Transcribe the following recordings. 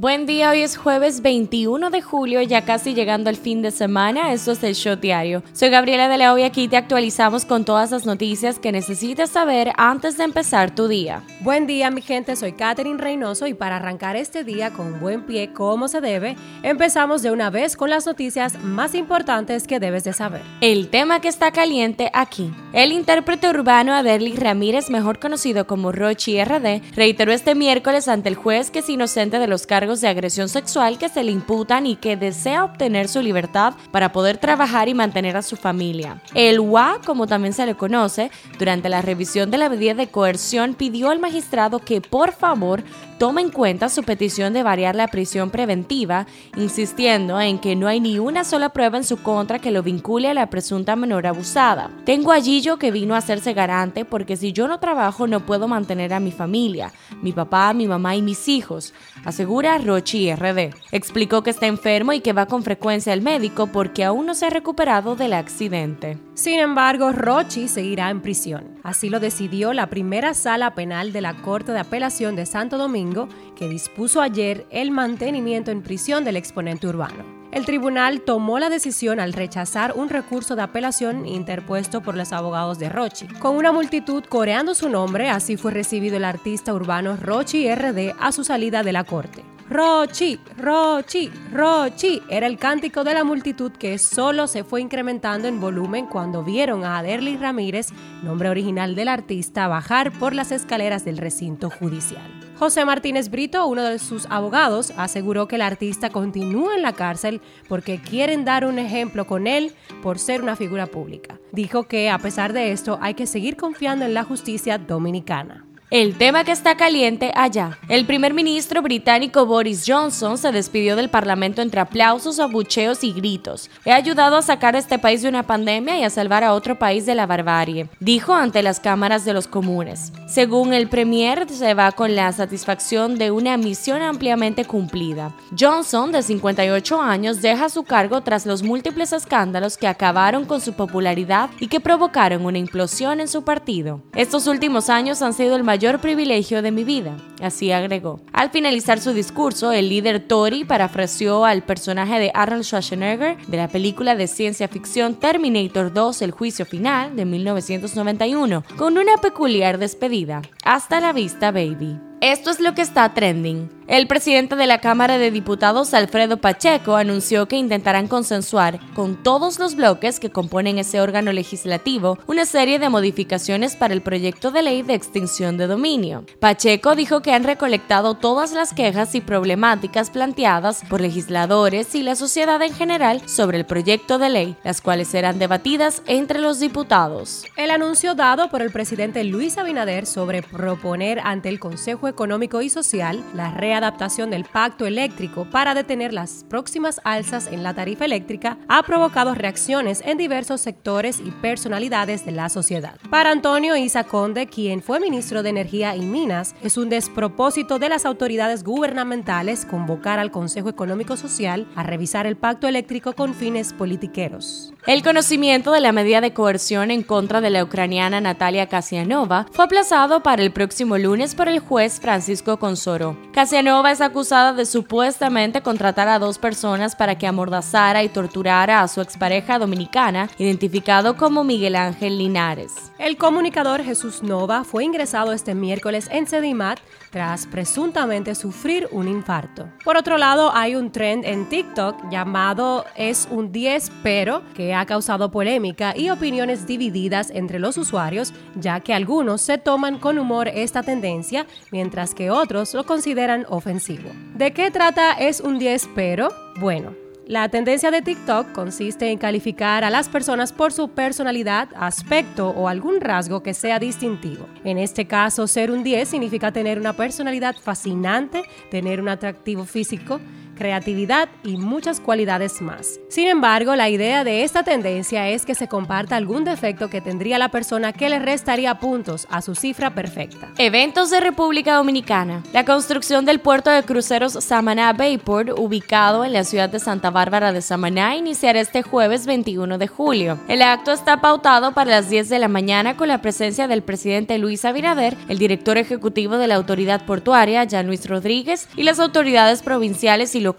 Buen día, hoy es jueves 21 de julio, ya casi llegando al fin de semana. Esto es el Show Diario. Soy Gabriela de la y aquí te actualizamos con todas las noticias que necesitas saber antes de empezar tu día. Buen día, mi gente. Soy Katherine Reynoso y para arrancar este día con buen pie, como se debe, empezamos de una vez con las noticias más importantes que debes de saber. El tema que está caliente aquí. El intérprete urbano Aderly Ramírez, mejor conocido como Rochi RD, reiteró este miércoles ante el juez que es inocente de los cargos de agresión sexual que se le imputan y que desea obtener su libertad para poder trabajar y mantener a su familia. El UA, como también se le conoce, durante la revisión de la medida de coerción pidió al magistrado que por favor tome en cuenta su petición de variar la prisión preventiva, insistiendo en que no hay ni una sola prueba en su contra que lo vincule a la presunta menor abusada. Tengo a Gillo que vino a hacerse garante porque si yo no trabajo no puedo mantener a mi familia, mi papá, mi mamá y mis hijos, asegura Rochi RD. Explicó que está enfermo y que va con frecuencia al médico porque aún no se ha recuperado del accidente. Sin embargo, Rochi seguirá en prisión. Así lo decidió la primera sala penal de la Corte de Apelación de Santo Domingo, que dispuso ayer el mantenimiento en prisión del exponente urbano. El tribunal tomó la decisión al rechazar un recurso de apelación interpuesto por los abogados de Rochi. Con una multitud coreando su nombre, así fue recibido el artista urbano Rochi RD a su salida de la corte. Rochi, Rochi, Rochi era el cántico de la multitud que solo se fue incrementando en volumen cuando vieron a Aderly Ramírez, nombre original del artista, bajar por las escaleras del recinto judicial. José Martínez Brito, uno de sus abogados, aseguró que el artista continúa en la cárcel porque quieren dar un ejemplo con él por ser una figura pública. Dijo que a pesar de esto hay que seguir confiando en la justicia dominicana. El tema que está caliente allá. El primer ministro británico Boris Johnson se despidió del Parlamento entre aplausos, abucheos y gritos. He ayudado a sacar a este país de una pandemia y a salvar a otro país de la barbarie, dijo ante las cámaras de los comunes. Según el premier, se va con la satisfacción de una misión ampliamente cumplida. Johnson, de 58 años, deja su cargo tras los múltiples escándalos que acabaron con su popularidad y que provocaron una implosión en su partido. Estos últimos años han sido el mayor mayor privilegio de mi vida, así agregó. Al finalizar su discurso, el líder Tory parafraseó al personaje de Arnold Schwarzenegger de la película de ciencia ficción Terminator 2 El juicio final de 1991, con una peculiar despedida. Hasta la vista, baby. Esto es lo que está trending. El presidente de la Cámara de Diputados, Alfredo Pacheco, anunció que intentarán consensuar con todos los bloques que componen ese órgano legislativo una serie de modificaciones para el proyecto de ley de extinción de dominio. Pacheco dijo que han recolectado todas las quejas y problemáticas planteadas por legisladores y la sociedad en general sobre el proyecto de ley, las cuales serán debatidas entre los diputados. El anuncio dado por el presidente Luis Abinader sobre proponer ante el Consejo Económico y Social la readaptación del pacto eléctrico para detener las próximas alzas en la tarifa eléctrica ha provocado reacciones en diversos sectores y personalidades de la sociedad. Para Antonio Isa Conde, quien fue ministro de Energía y Minas, es un despropósito de las autoridades gubernamentales convocar al Consejo Económico Social a revisar el pacto eléctrico con fines politiqueros. El conocimiento de la medida de coerción en contra de la ucraniana Natalia Kasianova fue aplazado para el próximo lunes por el juez Francisco Consoro. Casianova es acusada de supuestamente contratar a dos personas para que amordazara y torturara a su expareja dominicana, identificado como Miguel Ángel Linares. El comunicador Jesús Nova fue ingresado este miércoles en Sedimat tras presuntamente sufrir un infarto. Por otro lado, hay un trend en TikTok llamado Es un 10 pero que ha causado polémica y opiniones divididas entre los usuarios, ya que algunos se toman con humor esta tendencia, mientras que otros lo consideran ofensivo. ¿De qué trata Es un 10 pero? Bueno, la tendencia de TikTok consiste en calificar a las personas por su personalidad, aspecto o algún rasgo que sea distintivo. En este caso, ser un 10 significa tener una personalidad fascinante, tener un atractivo físico, creatividad y muchas cualidades más. Sin embargo, la idea de esta tendencia es que se comparta algún defecto que tendría la persona que le restaría puntos a su cifra perfecta. Eventos de República Dominicana. La construcción del puerto de cruceros Samaná Bayport, ubicado en la ciudad de Santa Bárbara de Samaná, iniciará este jueves 21 de julio. El acto está pautado para las 10 de la mañana con la presencia del presidente Luis Abinader, el director ejecutivo de la autoridad portuaria, Jan Luis Rodríguez, y las autoridades provinciales y locales,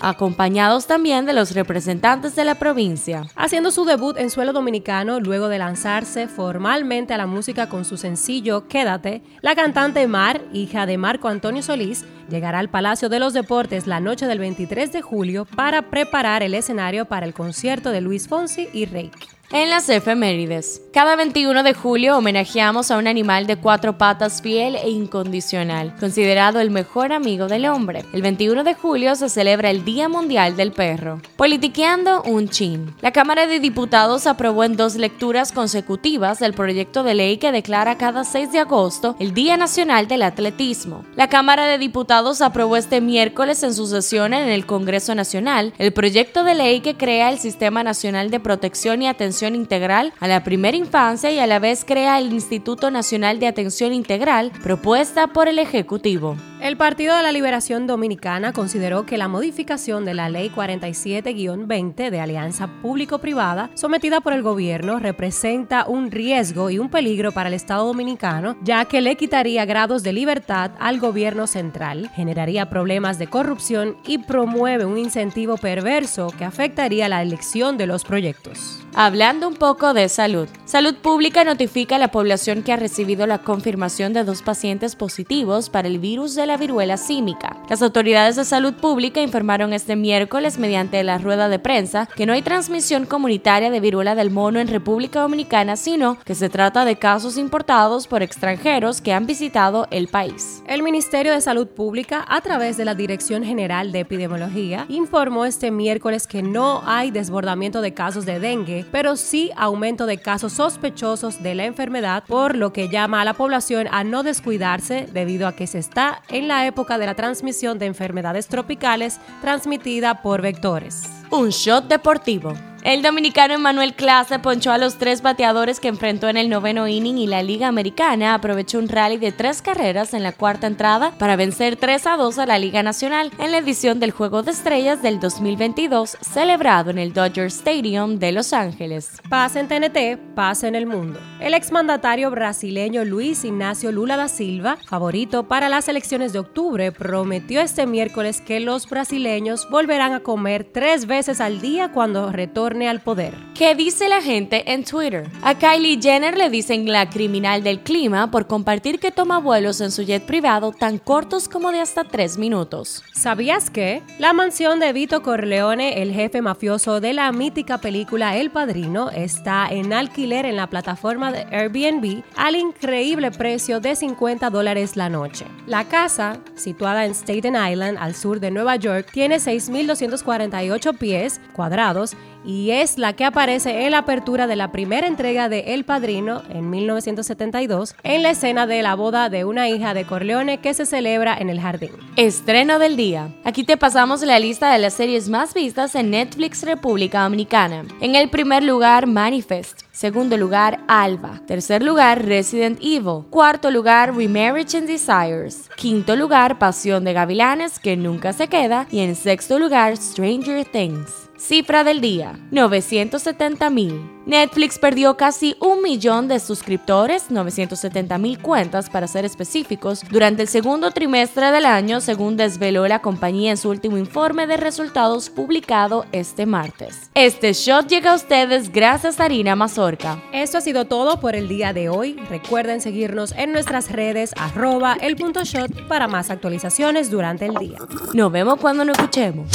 acompañados también de los representantes de la provincia. Haciendo su debut en suelo dominicano luego de lanzarse formalmente a la música con su sencillo Quédate, la cantante Mar, hija de Marco Antonio Solís, llegará al Palacio de los Deportes la noche del 23 de julio para preparar el escenario para el concierto de Luis Fonsi y Reiki. En las efemérides. Cada 21 de julio homenajeamos a un animal de cuatro patas fiel e incondicional, considerado el mejor amigo del hombre. El 21 de julio se celebra el Día Mundial del Perro. Politiqueando un chin. La Cámara de Diputados aprobó en dos lecturas consecutivas el proyecto de ley que declara cada 6 de agosto el Día Nacional del Atletismo. La Cámara de Diputados aprobó este miércoles en su sesión en el Congreso Nacional el proyecto de ley que crea el Sistema Nacional de Protección y Atención integral a la primera infancia y a la vez crea el Instituto Nacional de Atención Integral propuesta por el Ejecutivo. El Partido de la Liberación Dominicana consideró que la modificación de la Ley 47-20 de Alianza Público-Privada sometida por el gobierno representa un riesgo y un peligro para el Estado dominicano, ya que le quitaría grados de libertad al gobierno central, generaría problemas de corrupción y promueve un incentivo perverso que afectaría la elección de los proyectos. Hablando un poco de salud. Salud Pública notifica a la población que ha recibido la confirmación de dos pacientes positivos para el virus de la viruela símica. Las autoridades de salud pública informaron este miércoles mediante la rueda de prensa que no hay transmisión comunitaria de viruela del mono en República Dominicana, sino que se trata de casos importados por extranjeros que han visitado el país. El Ministerio de Salud Pública, a través de la Dirección General de Epidemiología, informó este miércoles que no hay desbordamiento de casos de dengue, pero sí aumento de casos sospechosos de la enfermedad, por lo que llama a la población a no descuidarse debido a que se está en la época de la transmisión de enfermedades tropicales transmitida por vectores. Un shot deportivo. El dominicano Emmanuel Clase ponchó a los tres bateadores que enfrentó en el noveno inning y la Liga Americana aprovechó un rally de tres carreras en la cuarta entrada para vencer 3 a 2 a la Liga Nacional en la edición del Juego de Estrellas del 2022 celebrado en el Dodger Stadium de Los Ángeles. Paz en TNT, paz en el mundo. El exmandatario brasileño Luis Ignacio Lula da Silva, favorito para las elecciones de octubre, prometió este miércoles que los brasileños volverán a comer tres veces al día cuando retornen al poder. ¿Qué dice la gente en Twitter? A Kylie Jenner le dicen la criminal del clima por compartir que toma vuelos en su jet privado tan cortos como de hasta tres minutos. ¿Sabías que? La mansión de Vito Corleone, el jefe mafioso de la mítica película El Padrino, está en alquiler en la plataforma de Airbnb al increíble precio de 50 dólares la noche. La casa, situada en Staten Island, al sur de Nueva York, tiene 6.248 pies cuadrados y es la que aparece en la apertura de la primera entrega de El Padrino en 1972 en la escena de la boda de una hija de Corleone que se celebra en el jardín. Estreno del día. Aquí te pasamos la lista de las series más vistas en Netflix República Dominicana. En el primer lugar, Manifest. Segundo lugar, Alba. Tercer lugar, Resident Evil. Cuarto lugar, Remarriage and Desires. Quinto lugar, Pasión de Gavilanes, que nunca se queda. Y en sexto lugar, Stranger Things. Cifra del día, 970 mil. Netflix perdió casi un millón de suscriptores, 970 mil cuentas para ser específicos, durante el segundo trimestre del año, según desveló la compañía en su último informe de resultados publicado este martes. Este shot llega a ustedes gracias a Harina Mazorca. Esto ha sido todo por el día de hoy. Recuerden seguirnos en nuestras redes arroba el punto shot para más actualizaciones durante el día. Nos vemos cuando nos escuchemos.